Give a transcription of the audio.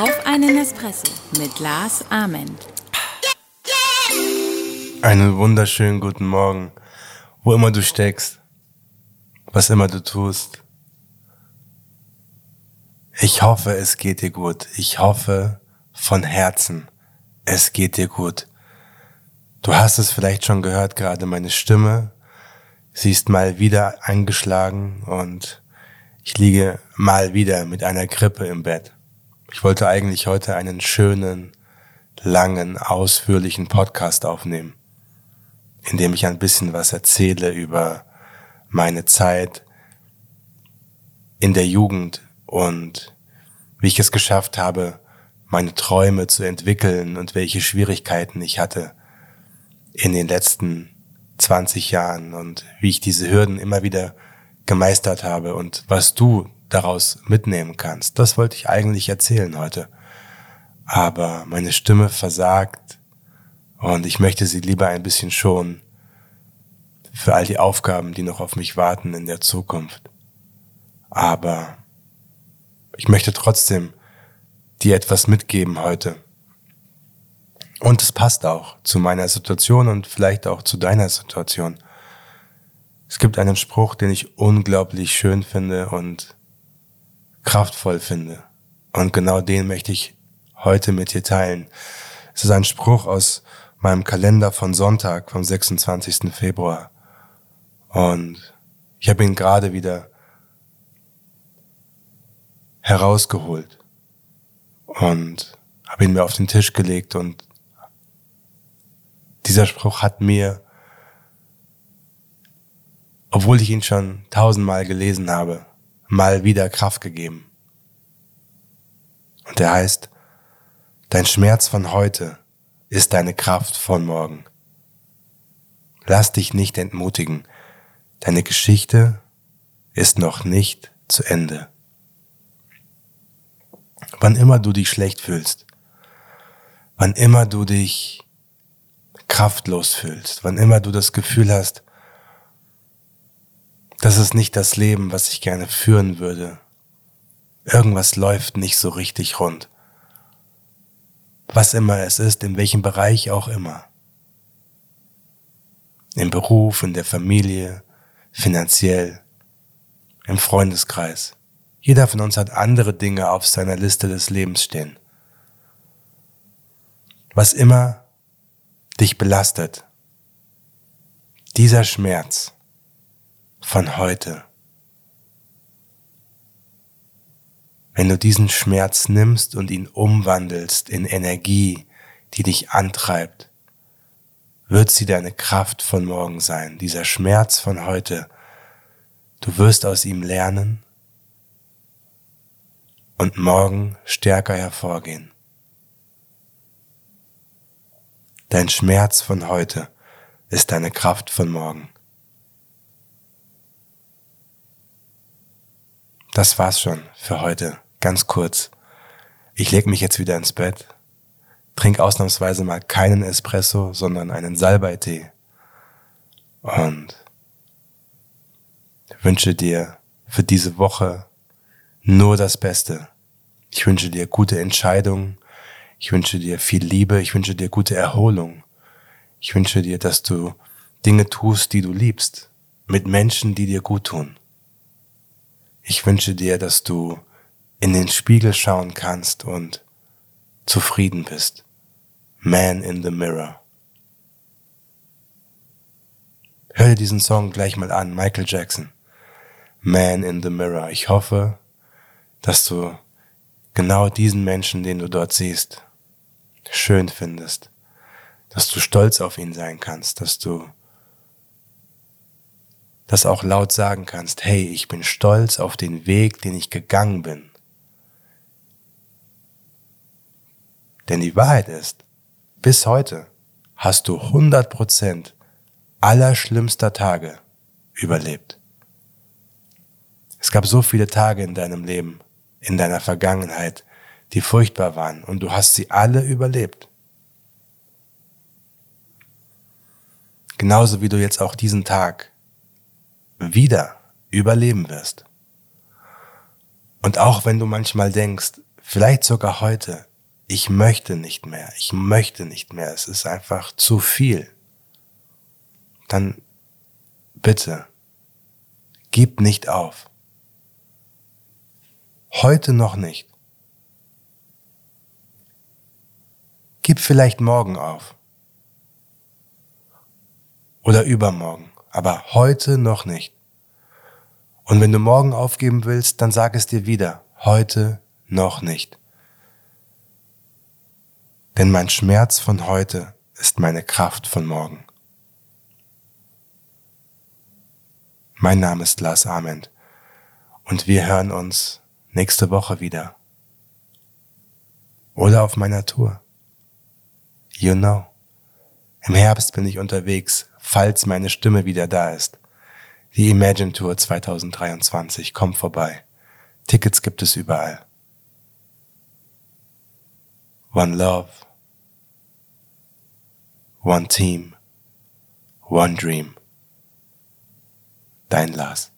Auf einen Espresso mit Lars Ament. Einen wunderschönen guten Morgen, wo immer du steckst, was immer du tust. Ich hoffe, es geht dir gut. Ich hoffe von Herzen, es geht dir gut. Du hast es vielleicht schon gehört, gerade meine Stimme. Sie ist mal wieder eingeschlagen und ich liege mal wieder mit einer Grippe im Bett. Ich wollte eigentlich heute einen schönen, langen, ausführlichen Podcast aufnehmen, in dem ich ein bisschen was erzähle über meine Zeit in der Jugend und wie ich es geschafft habe, meine Träume zu entwickeln und welche Schwierigkeiten ich hatte in den letzten 20 Jahren und wie ich diese Hürden immer wieder gemeistert habe und was du daraus mitnehmen kannst. Das wollte ich eigentlich erzählen heute. Aber meine Stimme versagt und ich möchte sie lieber ein bisschen schonen für all die Aufgaben, die noch auf mich warten in der Zukunft. Aber ich möchte trotzdem dir etwas mitgeben heute. Und es passt auch zu meiner Situation und vielleicht auch zu deiner Situation. Es gibt einen Spruch, den ich unglaublich schön finde und kraftvoll finde. Und genau den möchte ich heute mit dir teilen. Es ist ein Spruch aus meinem Kalender von Sonntag, vom 26. Februar. Und ich habe ihn gerade wieder herausgeholt und habe ihn mir auf den Tisch gelegt und dieser Spruch hat mir, obwohl ich ihn schon tausendmal gelesen habe, mal wieder Kraft gegeben. Und er heißt, dein Schmerz von heute ist deine Kraft von morgen. Lass dich nicht entmutigen. Deine Geschichte ist noch nicht zu Ende. Wann immer du dich schlecht fühlst, wann immer du dich kraftlos fühlst, wann immer du das Gefühl hast, das ist nicht das Leben, was ich gerne führen würde. Irgendwas läuft nicht so richtig rund. Was immer es ist, in welchem Bereich auch immer. Im Beruf, in der Familie, finanziell, im Freundeskreis. Jeder von uns hat andere Dinge auf seiner Liste des Lebens stehen. Was immer dich belastet, dieser Schmerz von heute, wenn du diesen Schmerz nimmst und ihn umwandelst in Energie, die dich antreibt, wird sie deine Kraft von morgen sein, dieser Schmerz von heute. Du wirst aus ihm lernen und morgen stärker hervorgehen. Dein Schmerz von heute ist deine Kraft von morgen. Das war's schon für heute, ganz kurz. Ich leg mich jetzt wieder ins Bett, trink ausnahmsweise mal keinen Espresso, sondern einen Salbeitee und wünsche dir für diese Woche nur das Beste. Ich wünsche dir gute Entscheidungen. Ich wünsche dir viel Liebe. Ich wünsche dir gute Erholung. Ich wünsche dir, dass du Dinge tust, die du liebst, mit Menschen, die dir gut tun. Ich wünsche dir, dass du in den Spiegel schauen kannst und zufrieden bist. Man in the Mirror. Hör dir diesen Song gleich mal an, Michael Jackson. Man in the Mirror. Ich hoffe, dass du genau diesen Menschen, den du dort siehst, schön findest, dass du stolz auf ihn sein kannst, dass du das auch laut sagen kannst, hey, ich bin stolz auf den Weg, den ich gegangen bin. Denn die Wahrheit ist, bis heute hast du 100% aller schlimmster Tage überlebt. Es gab so viele Tage in deinem Leben, in deiner Vergangenheit, die furchtbar waren und du hast sie alle überlebt. Genauso wie du jetzt auch diesen Tag wieder überleben wirst. Und auch wenn du manchmal denkst, vielleicht sogar heute, ich möchte nicht mehr, ich möchte nicht mehr, es ist einfach zu viel, dann bitte, gib nicht auf. Heute noch nicht. Gib vielleicht morgen auf. Oder übermorgen, aber heute noch nicht. Und wenn du morgen aufgeben willst, dann sag es dir wieder, heute noch nicht. Denn mein Schmerz von heute ist meine Kraft von morgen. Mein Name ist Lars Ament und wir hören uns nächste Woche wieder. Oder auf meiner Tour. You know. Im Herbst bin ich unterwegs, falls meine Stimme wieder da ist. Die Imagine Tour 2023 kommt vorbei. Tickets gibt es überall. One Love. One Team. One Dream. Dein Lars.